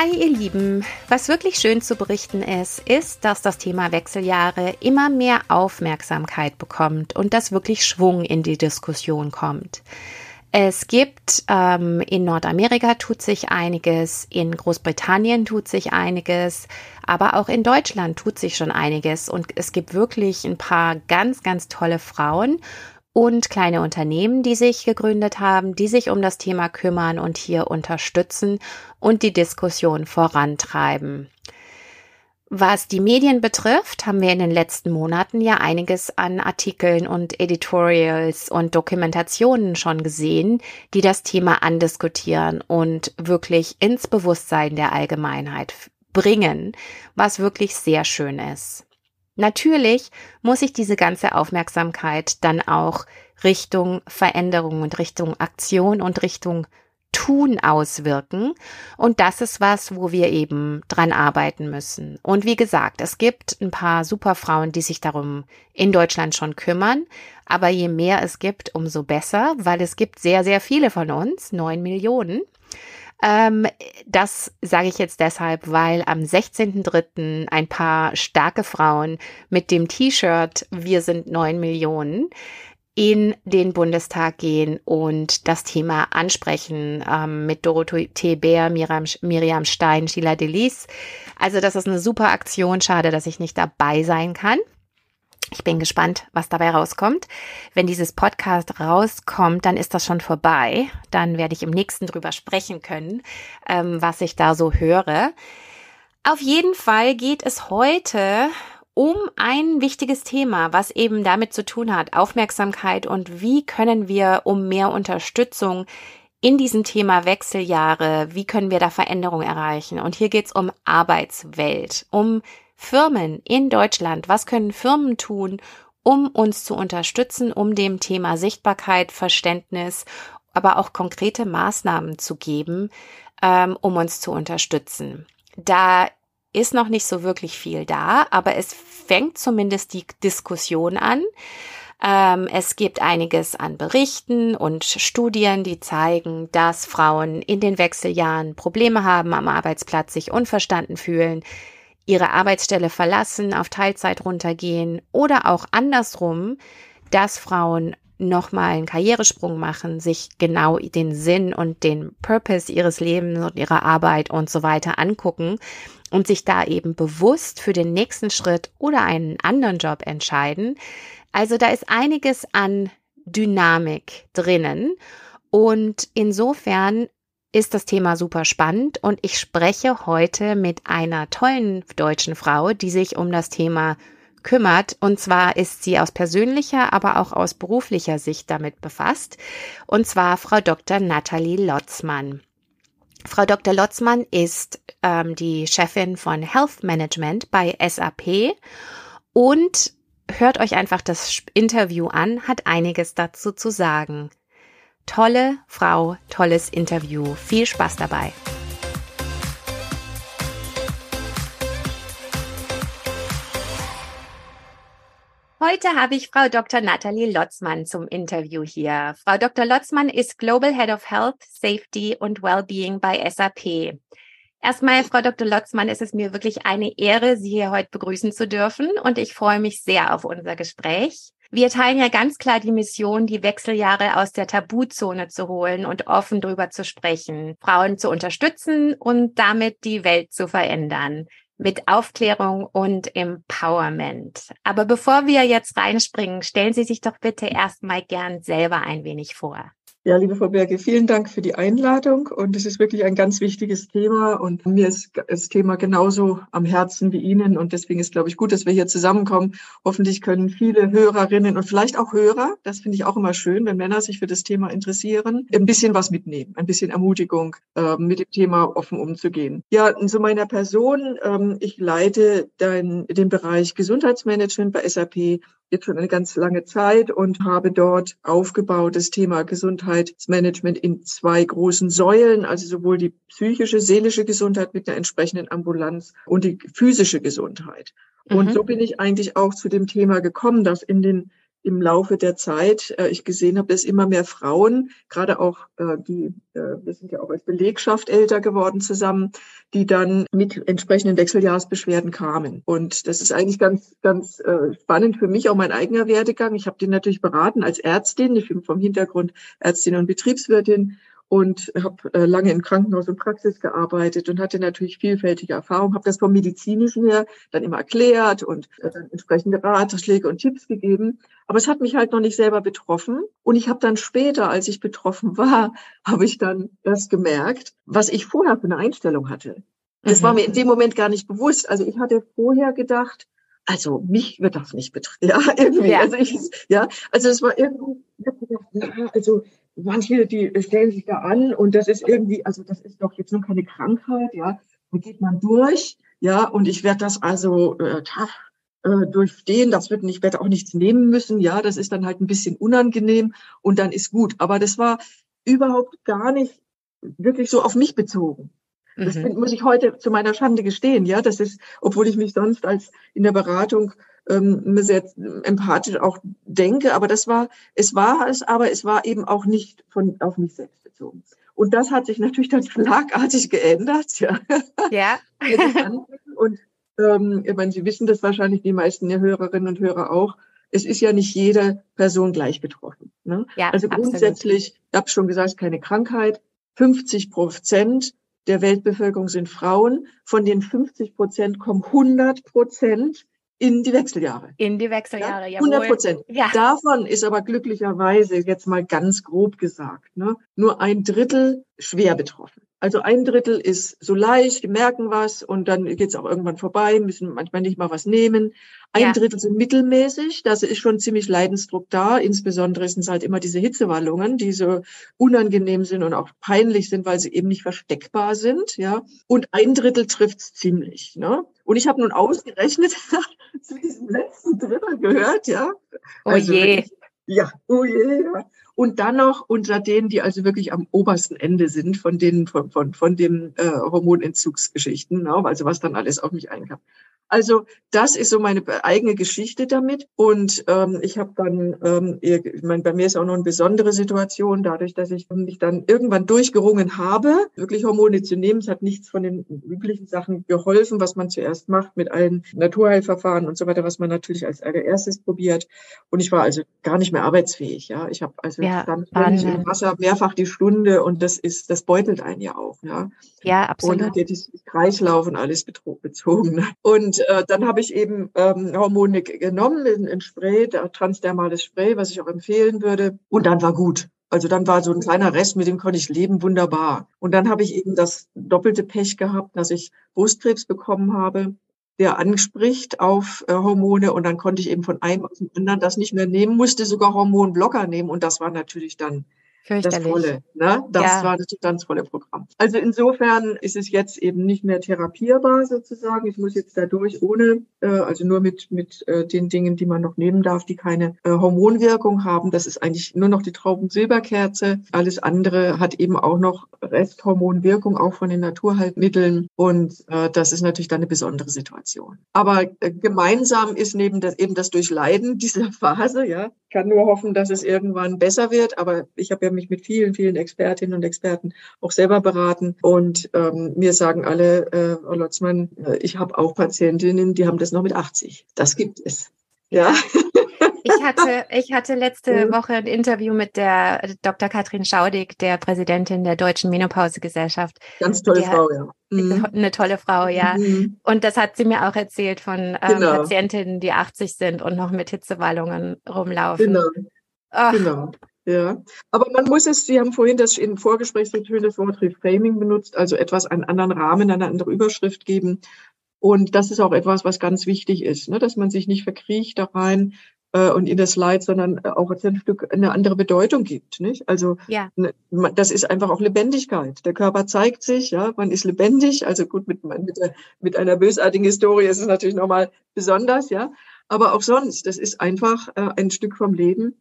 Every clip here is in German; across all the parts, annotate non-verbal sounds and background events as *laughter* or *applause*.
Hi ihr Lieben, was wirklich schön zu berichten ist, ist, dass das Thema Wechseljahre immer mehr Aufmerksamkeit bekommt und dass wirklich Schwung in die Diskussion kommt. Es gibt ähm, in Nordamerika tut sich einiges, in Großbritannien tut sich einiges, aber auch in Deutschland tut sich schon einiges. Und es gibt wirklich ein paar ganz, ganz tolle Frauen und kleine Unternehmen, die sich gegründet haben, die sich um das Thema kümmern und hier unterstützen und die Diskussion vorantreiben. Was die Medien betrifft, haben wir in den letzten Monaten ja einiges an Artikeln und Editorials und Dokumentationen schon gesehen, die das Thema andiskutieren und wirklich ins Bewusstsein der Allgemeinheit bringen, was wirklich sehr schön ist. Natürlich muss ich diese ganze Aufmerksamkeit dann auch Richtung Veränderung und Richtung Aktion und Richtung Tun auswirken. Und das ist was, wo wir eben dran arbeiten müssen. Und wie gesagt, es gibt ein paar Superfrauen, die sich darum in Deutschland schon kümmern. Aber je mehr es gibt, umso besser, weil es gibt sehr, sehr viele von uns, neun Millionen. Ähm, das sage ich jetzt deshalb, weil am 16.03. ein paar starke Frauen mit dem T-Shirt Wir sind neun Millionen in den Bundestag gehen und das Thema ansprechen ähm, mit Dorothee Bär, Miriam, Miriam Stein, Sheila Delis. Also das ist eine super Aktion. Schade, dass ich nicht dabei sein kann. Ich bin gespannt, was dabei rauskommt. Wenn dieses Podcast rauskommt, dann ist das schon vorbei. Dann werde ich im nächsten drüber sprechen können, ähm, was ich da so höre. Auf jeden Fall geht es heute um ein wichtiges Thema, was eben damit zu tun hat, Aufmerksamkeit und wie können wir um mehr Unterstützung in diesem Thema Wechseljahre, wie können wir da Veränderungen erreichen? Und hier geht es um Arbeitswelt, um Firmen in Deutschland, was können Firmen tun, um uns zu unterstützen, um dem Thema Sichtbarkeit, Verständnis, aber auch konkrete Maßnahmen zu geben, ähm, um uns zu unterstützen. Da ist noch nicht so wirklich viel da, aber es fängt zumindest die Diskussion an. Ähm, es gibt einiges an Berichten und Studien, die zeigen, dass Frauen in den Wechseljahren Probleme haben am Arbeitsplatz, sich unverstanden fühlen, ihre Arbeitsstelle verlassen, auf Teilzeit runtergehen oder auch andersrum, dass Frauen nochmal einen Karrieresprung machen, sich genau den Sinn und den Purpose ihres Lebens und ihrer Arbeit und so weiter angucken und sich da eben bewusst für den nächsten Schritt oder einen anderen Job entscheiden. Also da ist einiges an Dynamik drinnen und insofern ist das Thema super spannend und ich spreche heute mit einer tollen deutschen Frau, die sich um das Thema kümmert. Und zwar ist sie aus persönlicher, aber auch aus beruflicher Sicht damit befasst. Und zwar Frau Dr. Nathalie Lotzmann. Frau Dr. Lotzmann ist ähm, die Chefin von Health Management bei SAP und hört euch einfach das Interview an, hat einiges dazu zu sagen. Tolle Frau, tolles Interview. Viel Spaß dabei. Heute habe ich Frau Dr. Nathalie Lotzmann zum Interview hier. Frau Dr. Lotzmann ist Global Head of Health, Safety und Wellbeing bei SAP. Erstmal, Frau Dr. Lotzmann, ist es mir wirklich eine Ehre, Sie hier heute begrüßen zu dürfen und ich freue mich sehr auf unser Gespräch. Wir teilen ja ganz klar die Mission, die Wechseljahre aus der Tabuzone zu holen und offen drüber zu sprechen, Frauen zu unterstützen und damit die Welt zu verändern mit Aufklärung und Empowerment. Aber bevor wir jetzt reinspringen, stellen Sie sich doch bitte erstmal gern selber ein wenig vor. Ja, liebe Frau Berge, vielen Dank für die Einladung. Und es ist wirklich ein ganz wichtiges Thema. Und mir ist das Thema genauso am Herzen wie Ihnen. Und deswegen ist, glaube ich, gut, dass wir hier zusammenkommen. Hoffentlich können viele Hörerinnen und vielleicht auch Hörer, das finde ich auch immer schön, wenn Männer sich für das Thema interessieren, ein bisschen was mitnehmen, ein bisschen Ermutigung, äh, mit dem Thema offen umzugehen. Ja, zu meiner Person. Ähm, ich leite den Bereich Gesundheitsmanagement bei SAP jetzt schon eine ganz lange Zeit und habe dort aufgebaut das Thema Gesundheitsmanagement in zwei großen Säulen, also sowohl die psychische, seelische Gesundheit mit einer entsprechenden Ambulanz und die physische Gesundheit. Und mhm. so bin ich eigentlich auch zu dem Thema gekommen, dass in den im Laufe der Zeit äh, ich gesehen habe, dass immer mehr Frauen, gerade auch äh, die, äh, wir sind ja auch als Belegschaft älter geworden zusammen, die dann mit entsprechenden Wechseljahresbeschwerden kamen. Und das ist eigentlich ganz, ganz äh, spannend für mich, auch mein eigener Werdegang. Ich habe den natürlich beraten als Ärztin. Ich bin vom Hintergrund Ärztin und Betriebswirtin und habe äh, lange im Krankenhaus und Praxis gearbeitet und hatte natürlich vielfältige Erfahrungen, habe das vom medizinischen her dann immer erklärt und äh, dann entsprechende Ratschläge und Tipps gegeben. Aber es hat mich halt noch nicht selber betroffen. Und ich habe dann später, als ich betroffen war, *laughs* habe ich dann erst gemerkt, was ich vorher für eine Einstellung hatte. Das mhm. war mir in dem Moment gar nicht bewusst. Also ich hatte vorher gedacht, also mich wird das nicht betreffen. *laughs* Ja, irgendwie. Ja. Also ich, ja, also es war irgendwie, ich habe gedacht, ja, also manche, die stellen sich da an und das ist irgendwie, also das ist doch jetzt nur keine Krankheit, ja, da geht man durch, ja, und ich werde das also äh, äh, durchstehen, das wird nicht, werde auch nichts nehmen müssen, ja, das ist dann halt ein bisschen unangenehm und dann ist gut. Aber das war überhaupt gar nicht wirklich so auf mich bezogen. Das mhm. muss ich heute zu meiner Schande gestehen, ja. Das ist, obwohl ich mich sonst als in der Beratung ähm, sehr empathisch auch denke, aber das war, es war es, aber es war eben auch nicht von auf mich selbst bezogen. Und das hat sich natürlich dann schlagartig geändert, ja. Ja. *laughs* und ähm, ich meine, Sie wissen das wahrscheinlich, die meisten der Hörerinnen und Hörer auch. Es ist ja nicht jede Person gleich betroffen. Ne? Ja, also grundsätzlich, absolut. ich habe schon gesagt, keine Krankheit. 50 Prozent der Weltbevölkerung sind Frauen. Von den 50 Prozent kommen 100 Prozent in die Wechseljahre. In die Wechseljahre, ja. 100 Prozent. Ja. Davon ist aber glücklicherweise, jetzt mal ganz grob gesagt, ne, nur ein Drittel schwer betroffen. Also ein Drittel ist so leicht, die merken was und dann geht's auch irgendwann vorbei, müssen manchmal nicht mal was nehmen. Ein ja. Drittel sind mittelmäßig, das ist schon ziemlich Leidensdruck da. Insbesondere sind es halt immer diese Hitzewallungen, die so unangenehm sind und auch peinlich sind, weil sie eben nicht versteckbar sind. Ja, und ein Drittel trifft's ziemlich. Ne? Und ich habe nun ausgerechnet, *laughs* zu diesem letzten Drittel gehört, ja. Oh also je. Wirklich, ja, oh je. Ja und dann noch unter denen, die also wirklich am obersten Ende sind von denen von von von dem äh, Hormonentzugsgeschichten, ne? also was dann alles auf mich einkam. Also das ist so meine eigene Geschichte damit. Und ähm, ich habe dann, ähm, ich meine, bei mir ist auch noch eine besondere Situation, dadurch, dass ich mich dann irgendwann durchgerungen habe, wirklich Hormone zu nehmen. Es hat nichts von den üblichen Sachen geholfen, was man zuerst macht mit allen Naturheilverfahren und so weiter, was man natürlich als allererstes probiert. Und ich war also gar nicht mehr arbeitsfähig. Ja, ich habe also ja, dann im Wasser mehrfach die Stunde und das ist, das beutelt einen ja auch. Ja, ja absolut. Und hat ja dieses Kreislauf und alles bezogen. Ne? Und äh, dann habe ich eben ähm, Hormone genommen, in, in Spray, transdermales Spray, was ich auch empfehlen würde. Und dann war gut. Also dann war so ein kleiner Rest, mit dem konnte ich leben, wunderbar. Und dann habe ich eben das doppelte Pech gehabt, dass ich Brustkrebs bekommen habe, der anspricht auf äh, Hormone. Und dann konnte ich eben von einem auf den anderen das nicht mehr nehmen, musste sogar Hormonblocker nehmen. Und das war natürlich dann das volle, ne? Das ja. war das ganz volle Programm. Also insofern ist es jetzt eben nicht mehr therapierbar sozusagen. Ich muss jetzt dadurch ohne, äh, also nur mit mit äh, den Dingen, die man noch nehmen darf, die keine äh, Hormonwirkung haben. Das ist eigentlich nur noch die Traubensilberkerze. Alles andere hat eben auch noch Resthormonwirkung, auch von den Naturheilmitteln. Und äh, das ist natürlich dann eine besondere Situation. Aber äh, gemeinsam ist neben das eben das Durchleiden dieser *laughs* Phase, ja, kann nur hoffen, dass es irgendwann besser wird. Aber ich habe ja mich mit vielen, vielen Expertinnen und Experten auch selber beraten. Und ähm, mir sagen alle, äh, Frau Lotzmann, äh, ich habe auch Patientinnen, die haben das noch mit 80. Das gibt es. Ja. Ich hatte, ich hatte letzte Woche ein Interview mit der Dr. Katrin Schaudig, der Präsidentin der Deutschen Menopausegesellschaft. Ganz tolle Frau, ja. Mhm. Eine tolle Frau, ja. Mhm. Und das hat sie mir auch erzählt von ähm, genau. Patientinnen, die 80 sind und noch mit Hitzewallungen rumlaufen. Genau. Genau. Ja, aber man muss es, Sie haben vorhin das im Vorgespräch so schön das Wort Reframing benutzt, also etwas einen anderen Rahmen, eine andere Überschrift geben. Und das ist auch etwas, was ganz wichtig ist, ne? dass man sich nicht verkriecht da rein äh, und in das Leid, sondern auch ein Stück eine andere Bedeutung gibt. Nicht? Also ja. ne, das ist einfach auch Lebendigkeit. Der Körper zeigt sich, ja, man ist lebendig. Also gut, mit, mit, mit einer bösartigen Historie ist es natürlich nochmal besonders, ja. Aber auch sonst, das ist einfach äh, ein Stück vom Leben.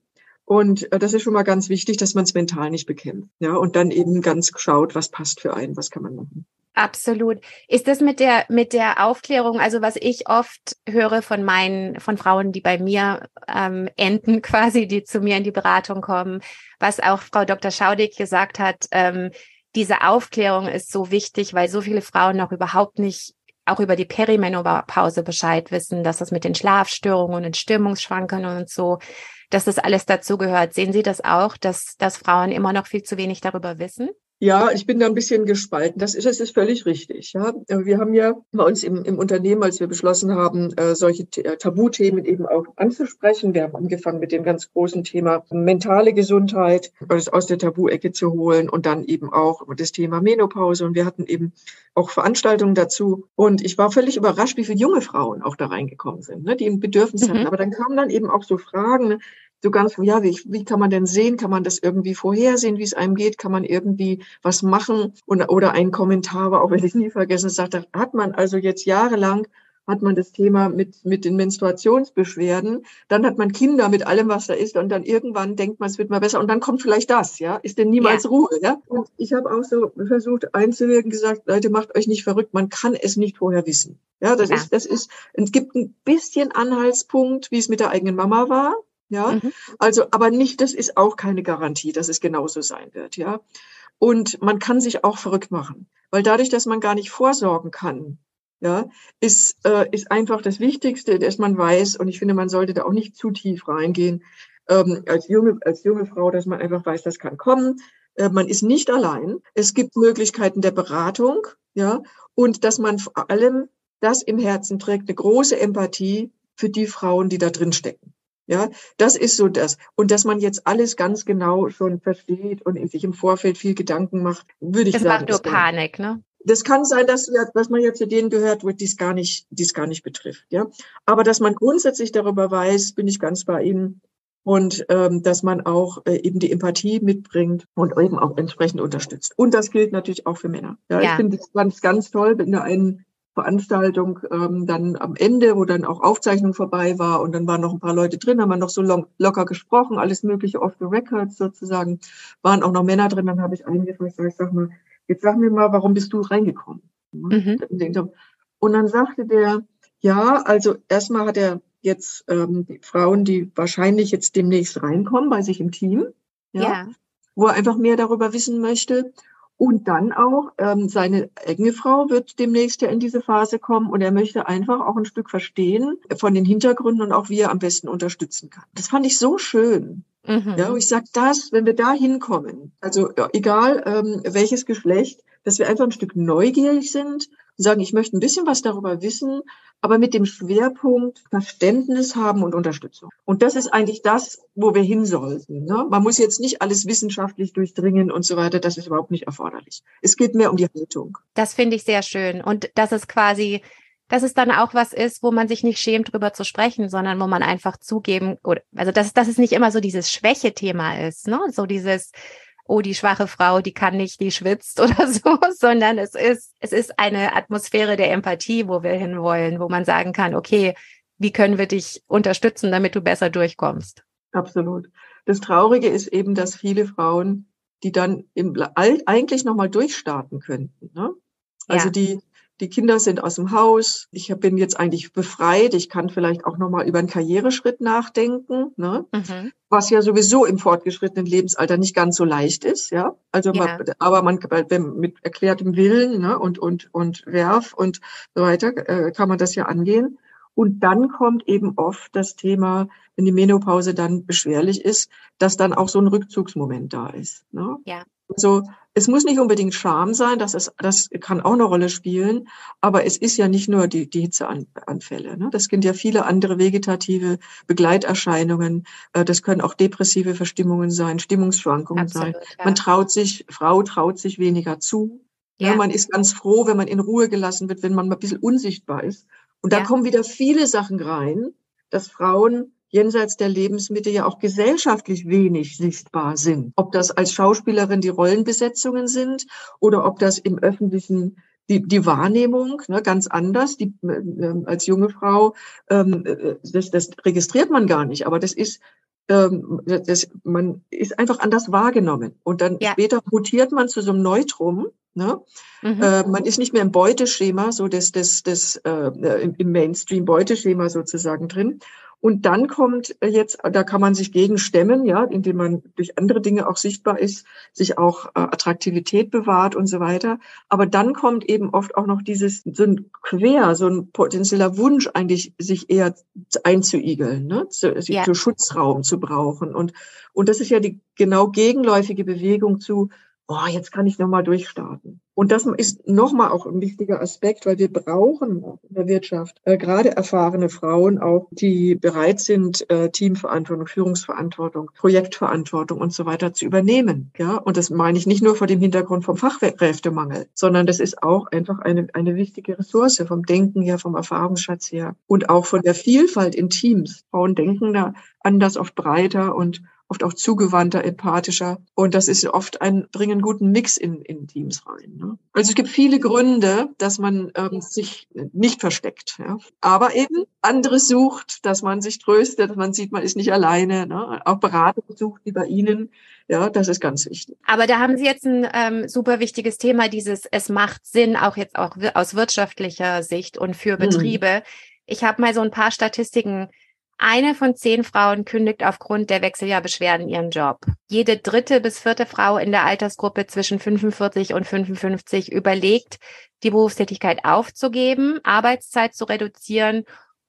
Und äh, das ist schon mal ganz wichtig, dass man es mental nicht bekämpft. Ja, und dann eben ganz schaut, was passt für einen, was kann man machen. Absolut. Ist das mit der, mit der Aufklärung, also was ich oft höre von meinen, von Frauen, die bei mir ähm, enden *laughs* quasi, die zu mir in die Beratung kommen, was auch Frau Dr. Schaudig gesagt hat, ähm, diese Aufklärung ist so wichtig, weil so viele Frauen noch überhaupt nicht auch über die Perimenopause Bescheid wissen, dass das mit den Schlafstörungen und Stimmungsschwankungen und so dass das alles dazugehört. Sehen Sie das auch, dass, dass Frauen immer noch viel zu wenig darüber wissen? Ja, ich bin da ein bisschen gespalten. Das ist, das ist völlig richtig. Ja, wir haben ja bei uns im, im Unternehmen, als wir beschlossen haben, äh, solche äh, Tabuthemen eben auch anzusprechen. Wir haben angefangen mit dem ganz großen Thema mentale Gesundheit, das aus der Tabu-Ecke zu holen und dann eben auch das Thema Menopause. Und wir hatten eben auch Veranstaltungen dazu. Und ich war völlig überrascht, wie viele junge Frauen auch da reingekommen sind, ne, die ein Bedürfnis mhm. hatten. Aber dann kamen dann eben auch so Fragen, ne, so ganz, ja, wie, wie kann man denn sehen? Kann man das irgendwie vorhersehen, wie es einem geht? Kann man irgendwie was machen? Und, oder ein Kommentar war, auch *laughs* wenn ich nie vergessen, sagte, hat man also jetzt jahrelang hat man das Thema mit, mit den Menstruationsbeschwerden. Dann hat man Kinder mit allem, was da ist. Und dann irgendwann denkt man, es wird mal besser. Und dann kommt vielleicht das, ja. Ist denn niemals ja. Ruhe, ja? Und ich habe auch so versucht einzuwirken, gesagt, Leute, macht euch nicht verrückt. Man kann es nicht vorher wissen. Ja, das ja. ist, das ist, es gibt ein bisschen Anhaltspunkt, wie es mit der eigenen Mama war. Ja, mhm. also, aber nicht, das ist auch keine Garantie, dass es genauso sein wird, ja. Und man kann sich auch verrückt machen, weil dadurch, dass man gar nicht vorsorgen kann, ja, ist, äh, ist einfach das Wichtigste, dass man weiß, und ich finde, man sollte da auch nicht zu tief reingehen, ähm, als junge, als junge Frau, dass man einfach weiß, das kann kommen. Äh, man ist nicht allein. Es gibt Möglichkeiten der Beratung, ja, und dass man vor allem das im Herzen trägt, eine große Empathie für die Frauen, die da drin stecken. Ja, das ist so das. Und dass man jetzt alles ganz genau schon versteht und sich im Vorfeld viel Gedanken macht, würde ich das sagen. Das macht nur Panik, ne? Das kann sein, dass, dass man ja zu denen gehört wird, die es gar nicht, die es gar nicht betrifft, ja. Aber dass man grundsätzlich darüber weiß, bin ich ganz bei Ihnen. Und ähm, dass man auch äh, eben die Empathie mitbringt und eben auch entsprechend unterstützt. Und das gilt natürlich auch für Männer. Ja, ja. ich finde es ganz, ganz toll, wenn da ein Veranstaltung ähm, dann am Ende, wo dann auch Aufzeichnung vorbei war und dann waren noch ein paar Leute drin, haben wir noch so long, locker gesprochen, alles mögliche off the records sozusagen, waren auch noch Männer drin, dann habe ich eingefragt, ich sag mal, jetzt sag mir mal, warum bist du reingekommen? Mhm. Und dann sagte der, ja, also erstmal hat er jetzt ähm, die Frauen, die wahrscheinlich jetzt demnächst reinkommen bei sich im Team, ja, ja. wo er einfach mehr darüber wissen möchte. Und dann auch, ähm, seine enge Frau wird demnächst ja in diese Phase kommen und er möchte einfach auch ein Stück verstehen von den Hintergründen und auch wie er am besten unterstützen kann. Das fand ich so schön. Mhm. Ja, und ich sag das, wenn wir da hinkommen, also ja, egal ähm, welches Geschlecht, dass wir einfach ein Stück neugierig sind und sagen, ich möchte ein bisschen was darüber wissen, aber mit dem Schwerpunkt Verständnis haben und Unterstützung. Und das ist eigentlich das, wo wir hin sollten. Ne? Man muss jetzt nicht alles wissenschaftlich durchdringen und so weiter, das ist überhaupt nicht erforderlich. Es geht mehr um die Haltung. Das finde ich sehr schön. Und das ist quasi dass es dann auch was ist, wo man sich nicht schämt, drüber zu sprechen, sondern wo man einfach zugeben, oder, also dass, dass es nicht immer so dieses Schwäche-Thema ist, ne? So dieses, oh, die schwache Frau, die kann nicht, die schwitzt *laughs* oder so, sondern es ist, es ist eine Atmosphäre der Empathie, wo wir hinwollen, wo man sagen kann, okay, wie können wir dich unterstützen, damit du besser durchkommst? Absolut. Das Traurige ist eben, dass viele Frauen, die dann im, eigentlich nochmal durchstarten könnten, ne? Also ja. die, die Kinder sind aus dem Haus. Ich bin jetzt eigentlich befreit. Ich kann vielleicht auch noch mal über einen Karriereschritt nachdenken, ne? Mhm. was ja sowieso im fortgeschrittenen Lebensalter nicht ganz so leicht ist. Ja, also ja. Man, aber man mit erklärtem Willen ne? und und und Werf und so weiter äh, kann man das ja angehen. Und dann kommt eben oft das Thema, wenn die Menopause dann beschwerlich ist, dass dann auch so ein Rückzugsmoment da ist. Ne? Ja. Also es muss nicht unbedingt Scham sein, das, ist, das kann auch eine Rolle spielen, aber es ist ja nicht nur die, die Hitzeanfälle. Ne? Das sind ja viele andere vegetative Begleiterscheinungen. Äh, das können auch depressive Verstimmungen sein, Stimmungsschwankungen Absolut, sein. Ja. Man traut sich, Frau traut sich weniger zu. Ja. Man ist ganz froh, wenn man in Ruhe gelassen wird, wenn man mal ein bisschen unsichtbar ist. Und da ja. kommen wieder viele Sachen rein, dass Frauen jenseits der Lebensmittel ja auch gesellschaftlich wenig sichtbar sind. Ob das als Schauspielerin die Rollenbesetzungen sind oder ob das im öffentlichen die, die Wahrnehmung ne, ganz anders. Die, äh, als junge Frau, ähm, äh, das, das registriert man gar nicht, aber das ist ähm, das, man ist einfach anders wahrgenommen. Und dann ja. später mutiert man zu so einem Neutrum. Ne? Mhm. Äh, man ist nicht mehr im Beuteschema, so das, das, das äh, im Mainstream-Beuteschema sozusagen drin. Und dann kommt jetzt, da kann man sich gegen stemmen, ja, indem man durch andere Dinge auch sichtbar ist, sich auch äh, Attraktivität bewahrt und so weiter. Aber dann kommt eben oft auch noch dieses, so ein Quer, so ein potenzieller Wunsch eigentlich, sich eher einzuigeln, ne, zu, ja. zu Schutzraum zu brauchen. Und, und das ist ja die genau gegenläufige Bewegung zu, oh, jetzt kann ich nochmal durchstarten. Und das ist nochmal auch ein wichtiger Aspekt, weil wir brauchen in der Wirtschaft äh, gerade erfahrene Frauen auch, die bereit sind, äh, Teamverantwortung, Führungsverantwortung, Projektverantwortung und so weiter zu übernehmen. Ja, und das meine ich nicht nur vor dem Hintergrund vom Fachkräftemangel, sondern das ist auch einfach eine, eine wichtige Ressource vom Denken her, vom Erfahrungsschatz her und auch von der Vielfalt in Teams. Frauen denken da anders, oft breiter und oft auch zugewandter, empathischer. Und das ist oft ein, bringen guten Mix in, in Teams rein. Ne? Also es gibt viele Gründe, dass man ähm, sich nicht versteckt. Ja? Aber eben anderes sucht, dass man sich tröstet, dass man sieht, man ist nicht alleine. Ne? Auch Beratung sucht, wie bei Ihnen. Ja, das ist ganz wichtig. Aber da haben Sie jetzt ein ähm, super wichtiges Thema, dieses es macht Sinn, auch jetzt auch aus wirtschaftlicher Sicht und für mhm. Betriebe. Hm. Ich habe mal so ein paar Statistiken eine von zehn Frauen kündigt aufgrund der Wechseljahrbeschwerden ihren Job. Jede dritte bis vierte Frau in der Altersgruppe zwischen 45 und 55 überlegt, die Berufstätigkeit aufzugeben, Arbeitszeit zu reduzieren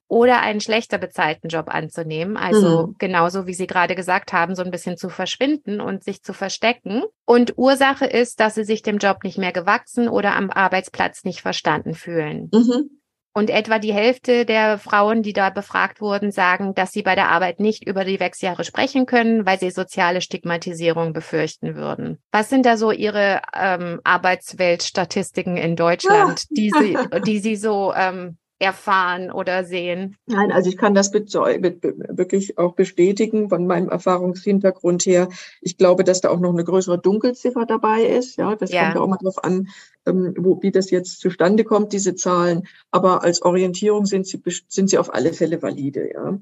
oder einen schlechter bezahlten Job anzunehmen. Also mhm. genauso wie Sie gerade gesagt haben, so ein bisschen zu verschwinden und sich zu verstecken. Und Ursache ist, dass sie sich dem Job nicht mehr gewachsen oder am Arbeitsplatz nicht verstanden fühlen. Mhm. Und etwa die Hälfte der Frauen, die da befragt wurden, sagen, dass sie bei der Arbeit nicht über die Wechsjahre sprechen können, weil sie soziale Stigmatisierung befürchten würden. Was sind da so Ihre ähm, Arbeitsweltstatistiken in Deutschland, die Sie, *laughs* die Sie so ähm, erfahren oder sehen? Nein, also ich kann das wirklich auch bestätigen von meinem Erfahrungshintergrund her. Ich glaube, dass da auch noch eine größere Dunkelziffer dabei ist. Ja, das ja. kommt ja auch mal drauf an, wo, wie das jetzt zustande kommt, diese Zahlen. Aber als Orientierung sind sie, sind sie auf alle Fälle valide. Ja.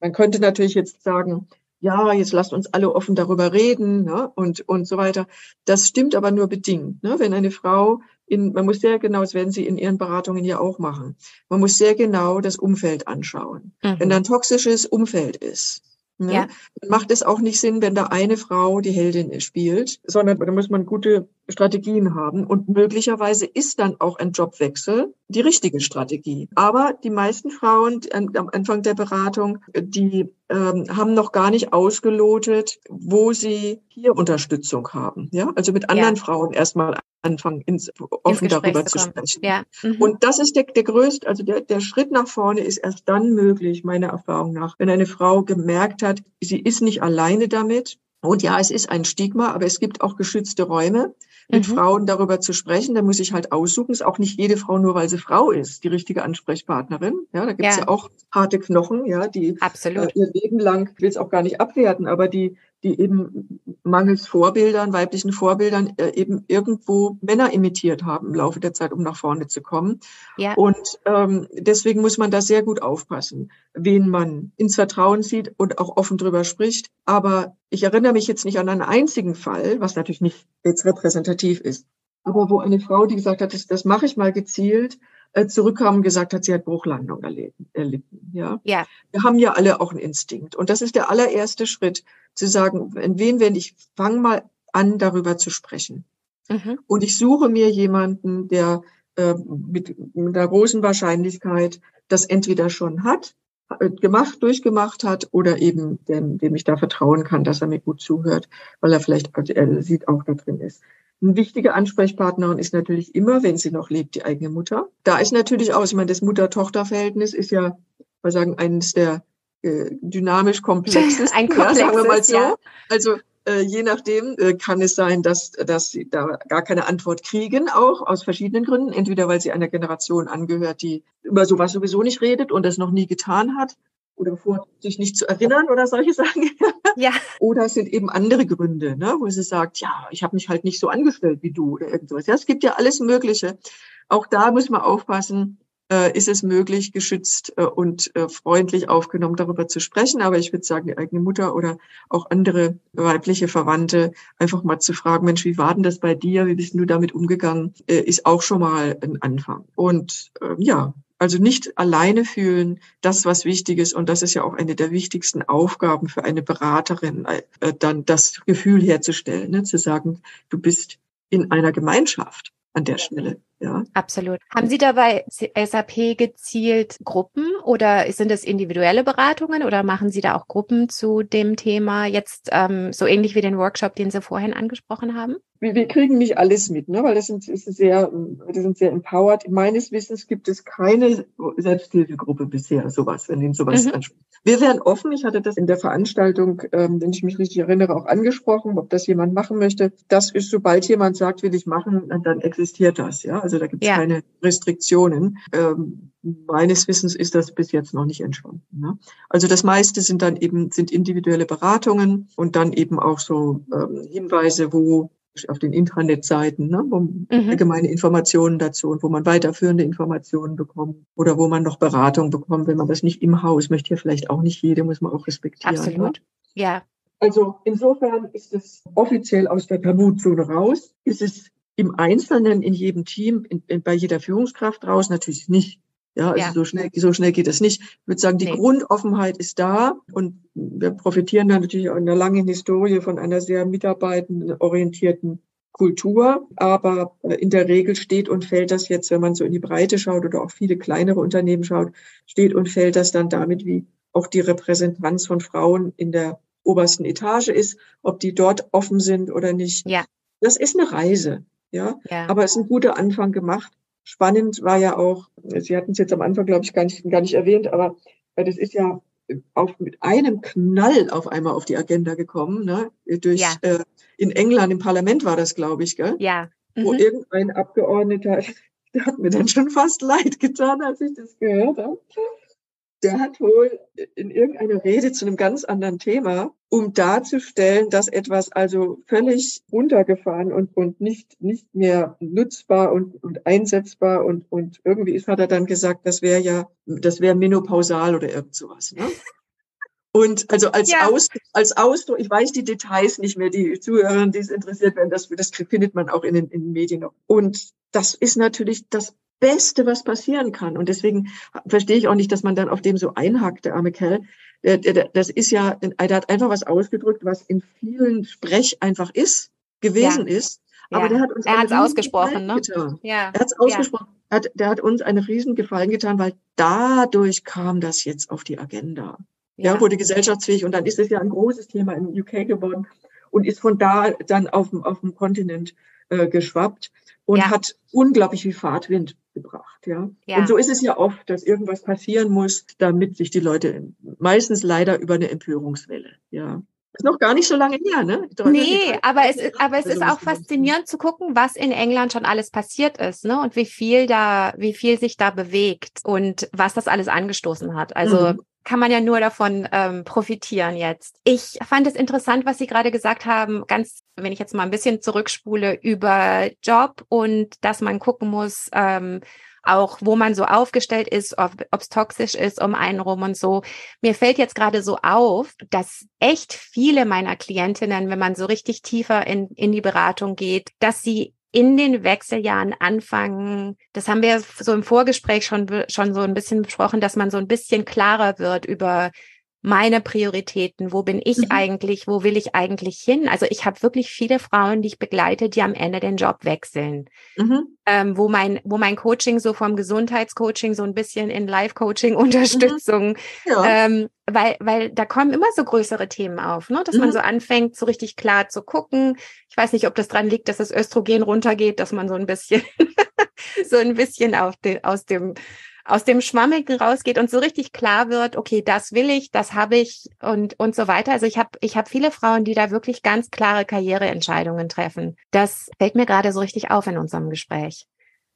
Man könnte natürlich jetzt sagen, ja, jetzt lasst uns alle offen darüber reden ne, und, und so weiter. Das stimmt aber nur bedingt. Ne? Wenn eine Frau in, man muss sehr genau, das werden Sie in Ihren Beratungen ja auch machen, man muss sehr genau das Umfeld anschauen. Mhm. Wenn da ein toxisches Umfeld ist, Ne? Ja. Dann macht es auch nicht Sinn, wenn da eine Frau die Heldin spielt, sondern da muss man gute Strategien haben. Und möglicherweise ist dann auch ein Jobwechsel die richtige Strategie. Aber die meisten Frauen am Anfang der Beratung, die ähm, haben noch gar nicht ausgelotet, wo sie hier Unterstützung haben. Ja, also mit anderen ja. Frauen erstmal anfangen, ins, offen ins darüber zu, zu sprechen. Ja. Mhm. Und das ist der, der größte, also der, der Schritt nach vorne ist erst dann möglich, meiner Erfahrung nach, wenn eine Frau gemerkt hat, sie ist nicht alleine damit. Und ja, es ist ein Stigma, aber es gibt auch geschützte Räume mit mhm. Frauen darüber zu sprechen. Da muss ich halt aussuchen. Ist auch nicht jede Frau, nur weil sie Frau ist, die richtige Ansprechpartnerin. Ja, da gibt's ja. ja auch harte Knochen, ja, die Absolut. Äh, ihr Leben lang, ich will es auch gar nicht abwerten, aber die die eben mangels Vorbildern, weiblichen Vorbildern äh, eben irgendwo Männer imitiert haben im Laufe der Zeit, um nach vorne zu kommen. Ja. Und ähm, deswegen muss man da sehr gut aufpassen, wen man ins Vertrauen zieht und auch offen drüber spricht. Aber ich erinnere mich jetzt nicht an einen einzigen Fall, was natürlich nicht jetzt repräsentativ ist, aber wo eine Frau, die gesagt hat, das, das mache ich mal gezielt, äh, zurückkam und gesagt hat, sie hat Bruchlandung erlitten. erlitten ja? ja. Wir haben ja alle auch einen Instinkt. Und das ist der allererste Schritt, zu sagen, in wen wende ich, fang mal an, darüber zu sprechen. Mhm. Und ich suche mir jemanden, der äh, mit, mit einer großen Wahrscheinlichkeit das entweder schon hat, äh, gemacht, durchgemacht hat oder eben dem, dem ich da vertrauen kann, dass er mir gut zuhört, weil er vielleicht er sieht auch da drin ist. Ein wichtiger Ansprechpartnerin ist natürlich immer, wenn sie noch lebt, die eigene Mutter. Da ist natürlich auch, ich meine, das Mutter-Tochter-Verhältnis ist ja, mal sagen, eines der äh, dynamisch komplexes. *laughs* Ein komplexes, ja, sagen wir mal so. Ja. Also äh, je nachdem äh, kann es sein, dass, dass sie da gar keine Antwort kriegen, auch aus verschiedenen Gründen. Entweder weil sie einer Generation angehört, die über sowas sowieso nicht redet und das noch nie getan hat oder vor sich nicht zu erinnern oder solche Sachen. *laughs* Ja. Oder es sind eben andere Gründe, ne, wo sie sagt, ja, ich habe mich halt nicht so angestellt wie du oder irgendwas. Ja, es gibt ja alles Mögliche. Auch da muss man aufpassen, ist es möglich, geschützt äh, und äh, freundlich aufgenommen darüber zu sprechen. Aber ich würde sagen, die eigene Mutter oder auch andere weibliche Verwandte einfach mal zu fragen, Mensch, wie war denn das bei dir? Wie bist du damit umgegangen? Äh, ist auch schon mal ein Anfang. Und äh, ja, also nicht alleine fühlen, das was wichtig ist. Und das ist ja auch eine der wichtigsten Aufgaben für eine Beraterin, äh, dann das Gefühl herzustellen, ne? zu sagen, du bist in einer Gemeinschaft an der Stelle. Ja. Absolut. Haben Sie dabei SAP gezielt Gruppen oder sind es individuelle Beratungen oder machen Sie da auch Gruppen zu dem Thema jetzt ähm, so ähnlich wie den Workshop, den Sie vorhin angesprochen haben? Wir, wir kriegen nicht alles mit, ne? weil das sind, ist sehr, das sind sehr empowered. Meines Wissens gibt es keine Selbsthilfegruppe bisher, sowas, wenn Ihnen sowas mhm. anspricht. Wir wären offen. Ich hatte das in der Veranstaltung, ähm, wenn ich mich richtig erinnere, auch angesprochen, ob das jemand machen möchte. Das ist, sobald jemand sagt, will ich machen, dann existiert das. Ja, also da gibt es ja. keine Restriktionen. Ähm, meines Wissens ist das bis jetzt noch nicht entstanden. Ne? Also das meiste sind dann eben sind individuelle Beratungen und dann eben auch so ähm, Hinweise, wo auf den Intranet-Seiten, ne, wo mhm. allgemeine Informationen dazu und wo man weiterführende Informationen bekommt oder wo man noch Beratung bekommt, wenn man das nicht im Haus möchte, ja vielleicht auch nicht jede, muss man auch respektieren. Ne? Absolut, ne? ja. Also insofern ist es offiziell aus der Tabuzone raus. Ist es im Einzelnen in jedem Team, in, in, bei jeder Führungskraft raus natürlich nicht. Ja, also ja. so schnell, so schnell geht es nicht. Ich würde sagen, die nee. Grundoffenheit ist da und wir profitieren dann natürlich auch in der langen Historie von einer sehr mitarbeitendenorientierten Kultur. Aber äh, in der Regel steht und fällt das jetzt, wenn man so in die Breite schaut oder auch viele kleinere Unternehmen schaut, steht und fällt das dann damit, wie auch die Repräsentanz von Frauen in der obersten Etage ist, ob die dort offen sind oder nicht. Ja. Das ist eine Reise. Ja, ja. aber es ist ein guter Anfang gemacht. Spannend war ja auch, Sie hatten es jetzt am Anfang, glaube ich, gar nicht, gar nicht erwähnt, aber das ist ja auf, mit einem Knall auf einmal auf die Agenda gekommen, ne? Durch ja. äh, in England im Parlament war das, glaube ich, gell? Ja. Mhm. Wo irgendein Abgeordneter, *laughs* der hat mir dann schon fast leid getan, als ich das gehört habe der hat wohl in irgendeiner Rede zu einem ganz anderen Thema, um darzustellen, dass etwas also völlig runtergefahren und, und nicht, nicht mehr nutzbar und, und einsetzbar und, und irgendwie ist, hat er dann gesagt, das wäre ja, das wäre menopausal oder irgend sowas. Ne? Und also als, ja. Aus, als Ausdruck, ich weiß die Details nicht mehr, die Zuhörer, die es interessiert werden, das, das findet man auch in den, in den Medien noch. Und das ist natürlich das Beste, was passieren kann. Und deswegen verstehe ich auch nicht, dass man dann auf dem so einhackt, der arme Kerl. Das ist ja, der hat einfach was ausgedrückt, was in vielen Sprech einfach ist, gewesen ja. ist. Aber ja. der hat uns er hat es ausgesprochen, ne? Getan. Ja. Er hat es ausgesprochen. Ja. Hat, der hat uns einen riesen Gefallen getan, weil dadurch kam das jetzt auf die Agenda. Ja. ja, wurde gesellschaftsfähig und dann ist es ja ein großes Thema im UK geworden und ist von da dann auf dem, auf dem Kontinent äh, geschwappt und ja. hat unglaublich viel Fahrtwind gebracht. Ja? ja? Und so ist es ja oft, dass irgendwas passieren muss, damit sich die Leute meistens leider über eine Empörungswelle. Ja. Ist noch gar nicht so lange her, ne? Nee, aber es, ist, aber es ist auch faszinierend zu gucken, was in England schon alles passiert ist, ne? Und wie viel da, wie viel sich da bewegt und was das alles angestoßen hat. Also mhm kann man ja nur davon ähm, profitieren jetzt. Ich fand es interessant, was Sie gerade gesagt haben, ganz, wenn ich jetzt mal ein bisschen zurückspule, über Job und dass man gucken muss, ähm, auch wo man so aufgestellt ist, ob es toxisch ist um einen rum und so. Mir fällt jetzt gerade so auf, dass echt viele meiner Klientinnen, wenn man so richtig tiefer in, in die Beratung geht, dass sie in den Wechseljahren anfangen, das haben wir so im Vorgespräch schon, schon so ein bisschen besprochen, dass man so ein bisschen klarer wird über meine Prioritäten, wo bin ich mhm. eigentlich, wo will ich eigentlich hin? Also ich habe wirklich viele Frauen, die ich begleite, die am Ende den Job wechseln, mhm. ähm, wo mein wo mein Coaching so vom Gesundheitscoaching so ein bisschen in Life-Coaching Unterstützung, mhm. ja. ähm, weil weil da kommen immer so größere Themen auf, ne? dass man mhm. so anfängt, so richtig klar zu gucken. Ich weiß nicht, ob das dran liegt, dass das Östrogen runtergeht, dass man so ein bisschen *laughs* so ein bisschen auf den, aus dem aus dem Schwammigen rausgeht und so richtig klar wird, okay, das will ich, das habe ich und und so weiter. Also ich habe ich habe viele Frauen, die da wirklich ganz klare Karriereentscheidungen treffen. Das fällt mir gerade so richtig auf in unserem Gespräch.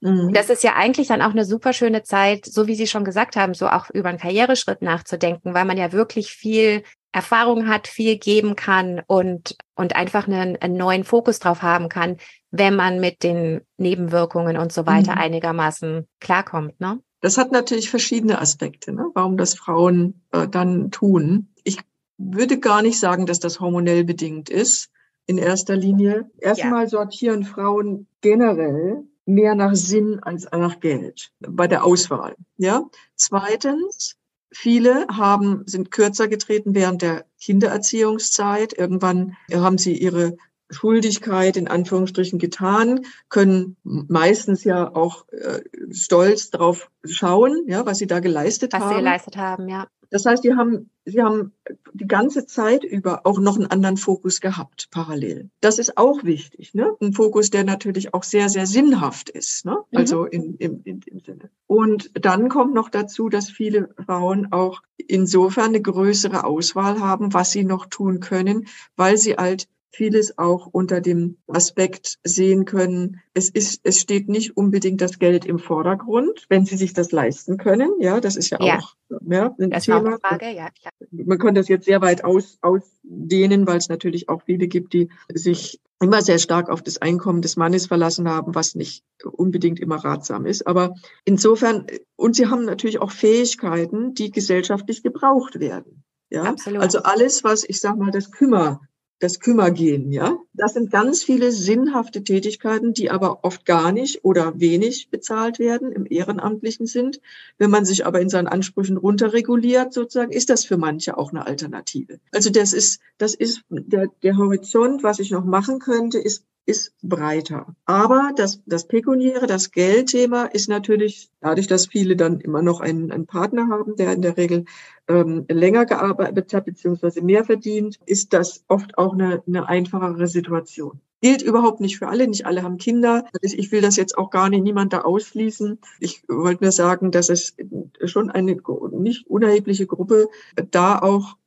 Mhm. Das ist ja eigentlich dann auch eine super schöne Zeit, so wie Sie schon gesagt haben, so auch über einen Karriereschritt nachzudenken, weil man ja wirklich viel Erfahrung hat, viel geben kann und, und einfach einen, einen neuen Fokus drauf haben kann, wenn man mit den Nebenwirkungen und so weiter mhm. einigermaßen klarkommt, ne? Das hat natürlich verschiedene Aspekte, ne? warum das Frauen äh, dann tun. Ich würde gar nicht sagen, dass das hormonell bedingt ist in erster Linie. Erstmal ja. sortieren Frauen generell mehr nach Sinn als nach Geld bei der Auswahl. Ja. Zweitens, viele haben, sind kürzer getreten während der Kindererziehungszeit. Irgendwann haben sie ihre Schuldigkeit in Anführungsstrichen getan, können meistens ja auch äh, stolz darauf schauen, ja, was sie da geleistet was haben. Was sie geleistet haben, ja. Das heißt, die haben, sie haben die ganze Zeit über auch noch einen anderen Fokus gehabt, parallel. Das ist auch wichtig, ne? Ein Fokus, der natürlich auch sehr, sehr sinnhaft ist, ne? Mhm. Also in, in, in dem Sinne. Und dann kommt noch dazu, dass viele Frauen auch insofern eine größere Auswahl haben, was sie noch tun können, weil sie halt vieles auch unter dem Aspekt sehen können. Es ist, es steht nicht unbedingt das Geld im Vordergrund, wenn Sie sich das leisten können. Ja, das ist ja, ja. auch ja, ein das Thema. Frage. Ja, klar. Man kann das jetzt sehr weit aus, ausdehnen, weil es natürlich auch viele gibt, die sich immer sehr stark auf das Einkommen des Mannes verlassen haben, was nicht unbedingt immer ratsam ist. Aber insofern, und sie haben natürlich auch Fähigkeiten, die gesellschaftlich gebraucht werden. Ja, Absolut. also alles, was ich sag mal, das Kümmer das Kümmergehen, ja. Das sind ganz viele sinnhafte Tätigkeiten, die aber oft gar nicht oder wenig bezahlt werden, im Ehrenamtlichen sind. Wenn man sich aber in seinen Ansprüchen runterreguliert, sozusagen, ist das für manche auch eine Alternative. Also das ist, das ist der, der Horizont, was ich noch machen könnte, ist ist breiter. Aber das, das Pekuniäre, das Geldthema ist natürlich, dadurch, dass viele dann immer noch einen, einen Partner haben, der in der Regel ähm, länger gearbeitet hat, beziehungsweise mehr verdient, ist das oft auch eine, eine einfachere Situation. Gilt überhaupt nicht für alle, nicht alle haben Kinder. Ich will das jetzt auch gar nicht niemand da ausschließen. Ich wollte nur sagen, dass es schon eine nicht unerhebliche Gruppe da auch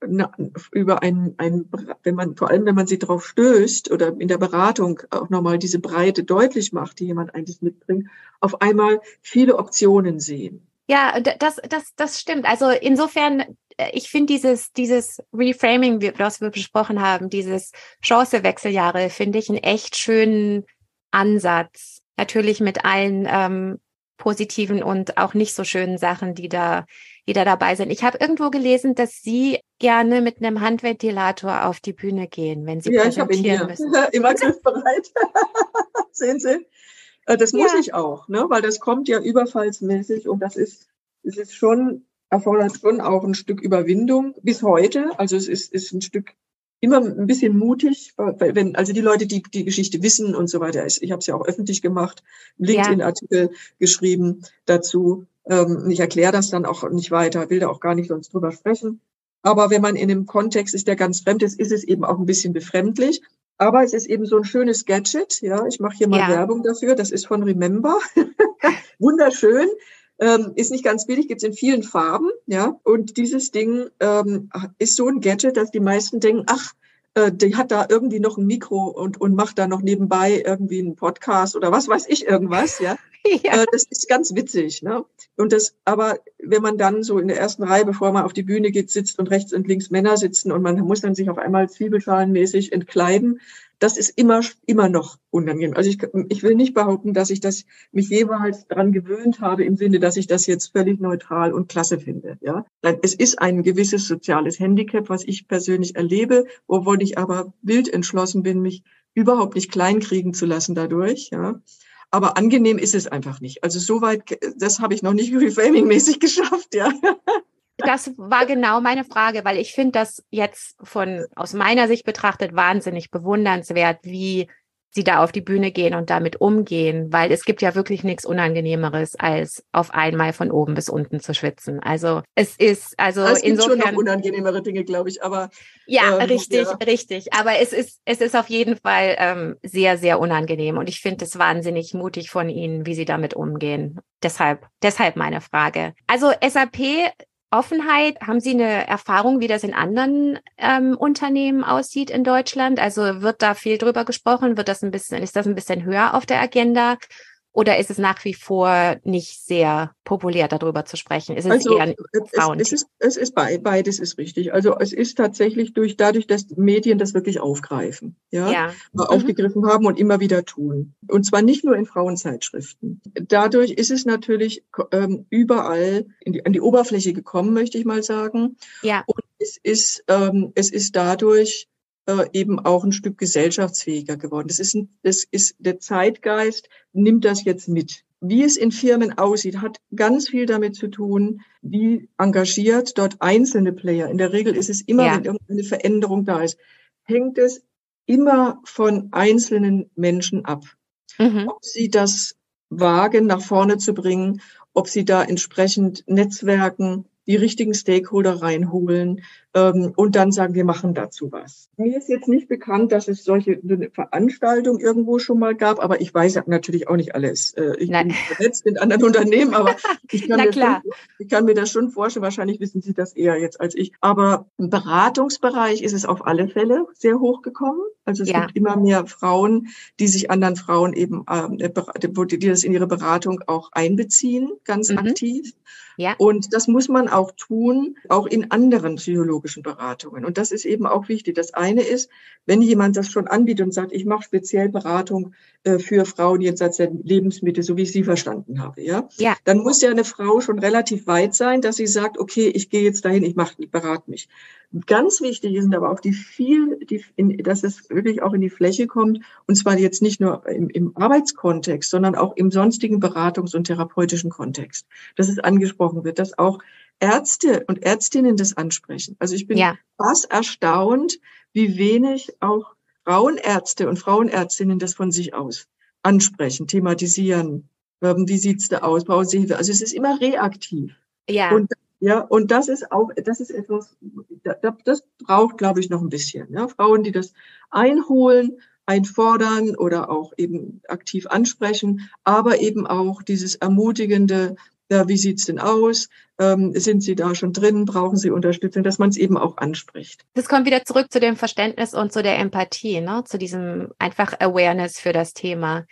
über ein, ein, wenn man, vor allem wenn man sie drauf stößt oder in der Beratung auch nochmal diese Breite deutlich macht, die jemand eigentlich mitbringt, auf einmal viele Optionen sehen. Ja, das, das, das stimmt. Also insofern ich finde dieses, dieses Reframing, was wir besprochen haben, dieses Chance-Wechseljahre, finde ich einen echt schönen Ansatz. Natürlich mit allen ähm, positiven und auch nicht so schönen Sachen, die da, die da dabei sind. Ich habe irgendwo gelesen, dass Sie gerne mit einem Handventilator auf die Bühne gehen, wenn Sie ja, präsentieren ich müssen. *laughs* Immer griffbereit. *laughs* Sehen Sie? Äh, das muss ja. ich auch, ne? weil das kommt ja überfallsmäßig und das ist, es ist schon erfordert schon auch ein Stück Überwindung bis heute. Also es ist, ist ein Stück immer ein bisschen mutig, weil wenn also die Leute, die die Geschichte wissen und so weiter, ich, ich habe es ja auch öffentlich gemacht, LinkedIn-Artikel ja. geschrieben dazu. Ähm, ich erkläre das dann auch nicht weiter, will da auch gar nicht sonst drüber sprechen. Aber wenn man in einem Kontext ist, der ganz fremd ist, ist es eben auch ein bisschen befremdlich. Aber es ist eben so ein schönes Gadget. Ja, ich mache hier mal ja. Werbung dafür. Das ist von Remember. *laughs* Wunderschön. Ähm, ist nicht ganz billig, gibt es in vielen Farben, ja. Und dieses Ding ähm, ist so ein Gadget, dass die meisten denken, ach, äh, die hat da irgendwie noch ein Mikro und, und macht da noch nebenbei irgendwie einen Podcast oder was weiß ich irgendwas, ja. *laughs* ja. Äh, das ist ganz witzig, ne? Und das, aber wenn man dann so in der ersten Reihe, bevor man auf die Bühne geht, sitzt und rechts und links Männer sitzen und man muss dann sich auf einmal zwiebelschalenmäßig entkleiden, das ist immer, immer noch unangenehm. Also ich, ich will nicht behaupten, dass ich das mich jeweils dran gewöhnt habe im Sinne, dass ich das jetzt völlig neutral und klasse finde. Ja, es ist ein gewisses soziales Handicap, was ich persönlich erlebe, wovon ich aber wild entschlossen bin, mich überhaupt nicht kleinkriegen zu lassen dadurch. Ja, aber angenehm ist es einfach nicht. Also soweit, das habe ich noch nicht *laughs* reframing-mäßig geschafft. Ja. das war genau meine Frage, weil ich finde das jetzt von aus meiner Sicht betrachtet wahnsinnig bewundernswert, wie sie da auf die Bühne gehen und damit umgehen, weil es gibt ja wirklich nichts Unangenehmeres, als auf einmal von oben bis unten zu schwitzen. Also es ist, also es gibt insofern. schon noch unangenehmere Dinge, glaube ich, aber. Ja, ähm, richtig, ja. richtig. Aber es ist, es ist auf jeden Fall ähm, sehr, sehr unangenehm und ich finde es wahnsinnig mutig von Ihnen, wie Sie damit umgehen. Deshalb, deshalb meine Frage. Also SAP Offenheit, haben Sie eine Erfahrung, wie das in anderen ähm, Unternehmen aussieht in Deutschland? Also wird da viel drüber gesprochen? Wird das ein bisschen, ist das ein bisschen höher auf der Agenda? Oder ist es nach wie vor nicht sehr populär, darüber zu sprechen? Ist es also, eher Frauen es, es, ist, es ist beides ist richtig. Also es ist tatsächlich durch dadurch, dass Medien das wirklich aufgreifen, ja, ja. Mhm. aufgegriffen haben und immer wieder tun. Und zwar nicht nur in Frauenzeitschriften. Dadurch ist es natürlich ähm, überall die, an die Oberfläche gekommen, möchte ich mal sagen. Ja. Und es ist ähm, es ist dadurch äh, eben auch ein Stück gesellschaftsfähiger geworden. Das ist, ein, das ist der Zeitgeist nimmt das jetzt mit. Wie es in Firmen aussieht, hat ganz viel damit zu tun, wie engagiert dort einzelne Player. In der Regel ist es immer, ja. wenn irgendeine Veränderung da ist, hängt es immer von einzelnen Menschen ab. Mhm. Ob sie das wagen, nach vorne zu bringen, ob sie da entsprechend Netzwerken, die richtigen Stakeholder reinholen ähm, und dann sagen, wir machen dazu was. Mir ist jetzt nicht bekannt, dass es solche eine Veranstaltung irgendwo schon mal gab, aber ich weiß natürlich auch nicht alles. Äh, ich Nein. bin vernetzt mit anderen Unternehmen, aber *laughs* ich kann, mir schon, ich kann mir das schon vorstellen. Wahrscheinlich wissen Sie das eher jetzt als ich. Aber im Beratungsbereich ist es auf alle Fälle sehr hoch gekommen. Also es ja. gibt immer mehr Frauen, die sich anderen Frauen eben, ähm, die das in ihre Beratung auch einbeziehen, ganz mhm. aktiv. Ja. Und das muss man auch tun, auch in anderen psychologischen Beratungen. Und das ist eben auch wichtig. Das eine ist, wenn jemand das schon anbietet und sagt, ich mache speziell Beratung äh, für Frauen jenseits der Lebensmittel, so wie ich sie verstanden habe, ja, ja. dann muss ja eine Frau schon relativ weit sein, dass sie sagt, okay, ich gehe jetzt dahin, ich mache, ich berate mich. Ganz wichtig sind aber auch die viel, die, in, dass es wirklich auch in die Fläche kommt, und zwar jetzt nicht nur im, im Arbeitskontext, sondern auch im sonstigen Beratungs- und therapeutischen Kontext, dass es angesprochen wird, dass auch Ärzte und Ärztinnen das ansprechen. Also ich bin ja. fast erstaunt, wie wenig auch Frauenärzte und Frauenärztinnen das von sich aus ansprechen, thematisieren. Ähm, wie sieht's da aus? Also es ist immer reaktiv. Ja. Und ja, und das ist auch, das ist etwas, das braucht, glaube ich, noch ein bisschen. Ja? Frauen, die das einholen, einfordern oder auch eben aktiv ansprechen, aber eben auch dieses ermutigende, ja, wie sieht's denn aus? Ähm, sind Sie da schon drin? Brauchen Sie Unterstützung? Dass man es eben auch anspricht. Das kommt wieder zurück zu dem Verständnis und zu der Empathie, ne? zu diesem einfach Awareness für das Thema,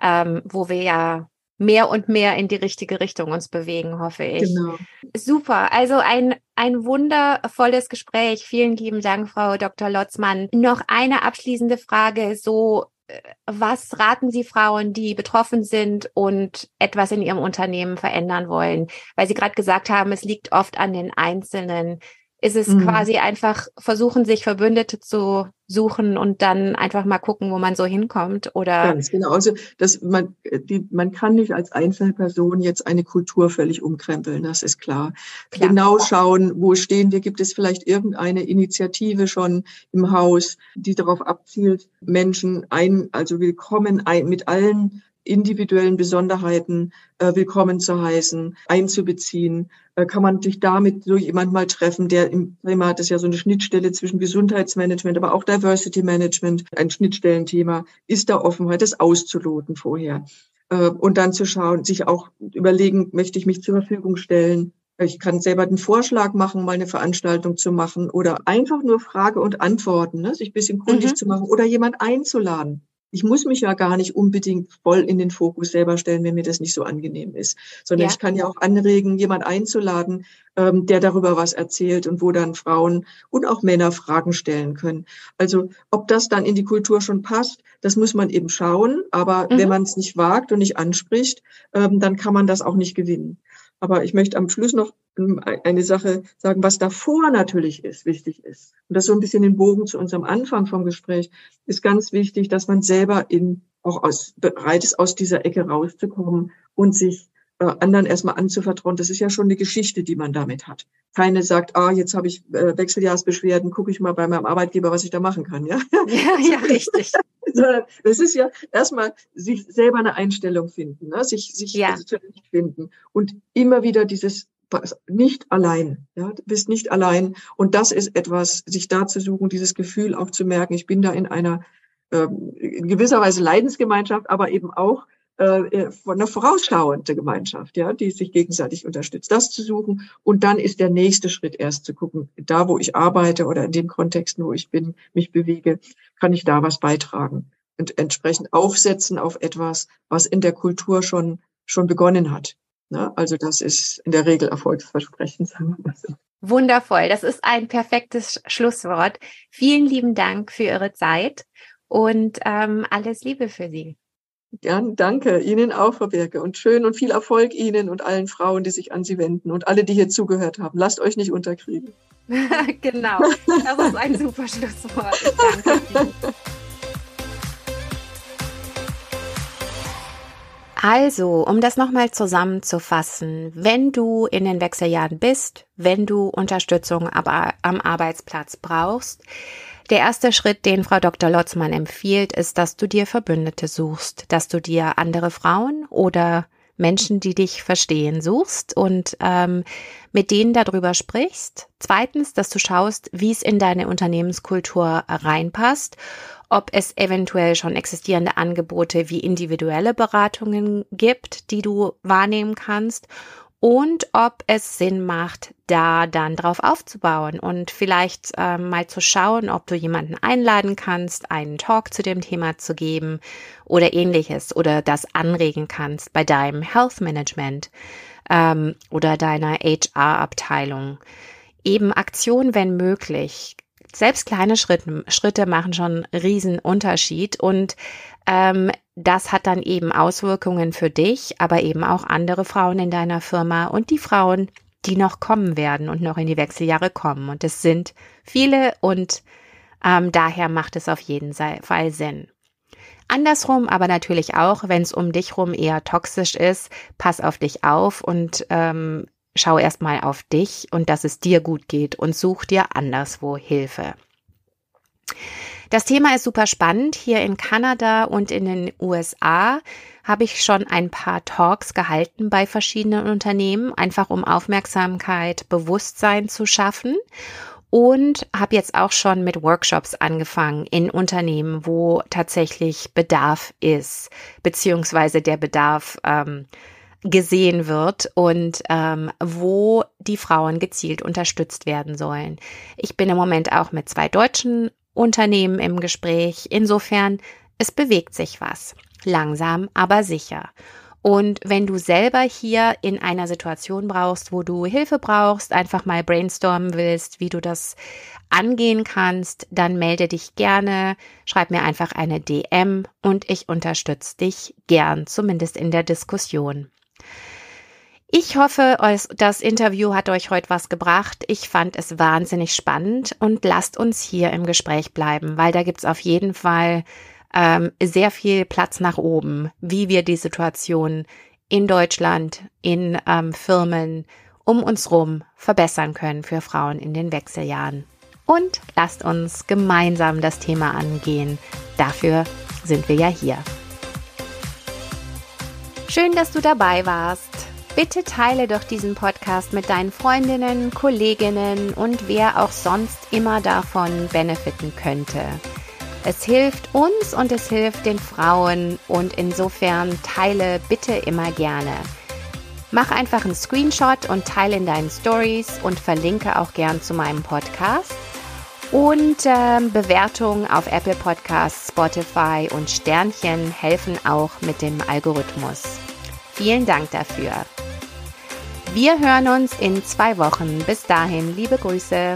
ähm, wo wir ja mehr und mehr in die richtige Richtung uns bewegen, hoffe ich. Genau. Super. Also ein, ein wundervolles Gespräch. Vielen lieben Dank, Frau Dr. Lotzmann. Noch eine abschließende Frage. So, äh, was raten Sie Frauen, die betroffen sind und etwas in ihrem Unternehmen verändern wollen? Weil Sie gerade gesagt haben, es liegt oft an den Einzelnen ist es mhm. quasi einfach versuchen, sich Verbündete zu suchen und dann einfach mal gucken, wo man so hinkommt oder ganz genau. Also dass man die man kann nicht als Einzelperson jetzt eine Kultur völlig umkrempeln, das ist klar. klar. Genau schauen, wo stehen wir? Gibt es vielleicht irgendeine Initiative schon im Haus, die darauf abzielt, Menschen ein, also willkommen ein, mit allen individuellen Besonderheiten äh, willkommen zu heißen, einzubeziehen. Äh, kann man sich damit so jemand mal treffen, der im Thema hat es ja so eine Schnittstelle zwischen Gesundheitsmanagement, aber auch Diversity Management, ein Schnittstellenthema, ist da Offenheit, das auszuloten vorher. Äh, und dann zu schauen, sich auch überlegen, möchte ich mich zur Verfügung stellen, ich kann selber den Vorschlag machen, mal eine Veranstaltung zu machen oder einfach nur Frage und Antworten, ne, sich ein bisschen kundig mhm. zu machen oder jemand einzuladen ich muss mich ja gar nicht unbedingt voll in den Fokus selber stellen, wenn mir das nicht so angenehm ist, sondern ja. ich kann ja auch anregen, jemand einzuladen, ähm, der darüber was erzählt und wo dann Frauen und auch Männer Fragen stellen können. Also ob das dann in die Kultur schon passt, das muss man eben schauen. Aber mhm. wenn man es nicht wagt und nicht anspricht, ähm, dann kann man das auch nicht gewinnen. Aber ich möchte am Schluss noch ähm, eine Sache sagen, was davor natürlich ist, wichtig ist. Und das so ein bisschen den Bogen zu unserem Anfang vom Gespräch ist ganz wichtig, dass man selber in, auch aus, bereit ist, aus dieser Ecke rauszukommen und sich anderen erstmal anzuvertrauen, das ist ja schon eine Geschichte, die man damit hat. Keine sagt, ah, jetzt habe ich äh, Wechseljahrsbeschwerden, gucke ich mal bei meinem Arbeitgeber, was ich da machen kann. Ja, *laughs* ja, ja *laughs* richtig. das ist ja erstmal sich selber eine Einstellung finden, ne? sich, sich ja. finden und immer wieder dieses nicht allein, ja, du bist nicht allein. Und das ist etwas, sich da zu suchen, dieses Gefühl auch zu merken, ich bin da in einer ähm, in gewisser Weise Leidensgemeinschaft, aber eben auch äh, äh, von einer vorausschauende Gemeinschaft, ja, die sich gegenseitig unterstützt. Das zu suchen und dann ist der nächste Schritt erst zu gucken, da wo ich arbeite oder in dem Kontext, wo ich bin, mich bewege, kann ich da was beitragen und entsprechend aufsetzen auf etwas, was in der Kultur schon schon begonnen hat. Ne? Also das ist in der Regel erfolgsversprechend, *laughs* sagen wir mal so. Wundervoll, das ist ein perfektes Schlusswort. Vielen lieben Dank für Ihre Zeit und ähm, alles Liebe für Sie. Gern, danke. Ihnen auch, Frau Berge. Und schön und viel Erfolg Ihnen und allen Frauen, die sich an Sie wenden und alle, die hier zugehört haben. Lasst euch nicht unterkriegen. *laughs* genau, das ist ein super Schlusswort. Danke. Also, um das nochmal zusammenzufassen, wenn du in den Wechseljahren bist, wenn du Unterstützung aber am Arbeitsplatz brauchst, der erste Schritt, den Frau Dr. Lotzmann empfiehlt, ist, dass du dir Verbündete suchst, dass du dir andere Frauen oder Menschen, die dich verstehen, suchst und ähm, mit denen darüber sprichst. Zweitens, dass du schaust, wie es in deine Unternehmenskultur reinpasst, ob es eventuell schon existierende Angebote wie individuelle Beratungen gibt, die du wahrnehmen kannst und ob es Sinn macht, da dann drauf aufzubauen und vielleicht äh, mal zu schauen, ob du jemanden einladen kannst, einen Talk zu dem Thema zu geben oder ähnliches oder das anregen kannst bei deinem Health Management ähm, oder deiner HR-Abteilung. Eben Aktion, wenn möglich. Selbst kleine Schritte, Schritte machen schon riesen Unterschied und ähm, das hat dann eben Auswirkungen für dich, aber eben auch andere Frauen in deiner Firma und die Frauen, die noch kommen werden und noch in die Wechseljahre kommen. Und es sind viele und ähm, daher macht es auf jeden Fall Sinn. Andersrum aber natürlich auch, wenn es um dich rum eher toxisch ist, pass auf dich auf und ähm, schau erstmal auf dich und dass es dir gut geht und such dir anderswo Hilfe. Das Thema ist super spannend. Hier in Kanada und in den USA habe ich schon ein paar Talks gehalten bei verschiedenen Unternehmen, einfach um Aufmerksamkeit, Bewusstsein zu schaffen. Und habe jetzt auch schon mit Workshops angefangen in Unternehmen, wo tatsächlich Bedarf ist, beziehungsweise der Bedarf ähm, gesehen wird und ähm, wo die Frauen gezielt unterstützt werden sollen. Ich bin im Moment auch mit zwei deutschen Unternehmen im Gespräch. Insofern, es bewegt sich was. Langsam, aber sicher. Und wenn du selber hier in einer Situation brauchst, wo du Hilfe brauchst, einfach mal brainstormen willst, wie du das angehen kannst, dann melde dich gerne, schreib mir einfach eine DM und ich unterstütze dich gern, zumindest in der Diskussion. Ich hoffe, das Interview hat euch heute was gebracht. Ich fand es wahnsinnig spannend und lasst uns hier im Gespräch bleiben, weil da gibt's auf jeden Fall ähm, sehr viel Platz nach oben, wie wir die Situation in Deutschland, in ähm, Firmen um uns rum verbessern können für Frauen in den Wechseljahren. Und lasst uns gemeinsam das Thema angehen. Dafür sind wir ja hier. Schön, dass du dabei warst. Bitte teile doch diesen Podcast mit deinen Freundinnen, Kolleginnen und wer auch sonst immer davon benefiten könnte. Es hilft uns und es hilft den Frauen und insofern teile bitte immer gerne. Mach einfach einen Screenshot und teile in deinen Stories und verlinke auch gern zu meinem Podcast. Und äh, Bewertungen auf Apple Podcasts, Spotify und Sternchen helfen auch mit dem Algorithmus. Vielen Dank dafür. Wir hören uns in zwei Wochen. Bis dahin, liebe Grüße.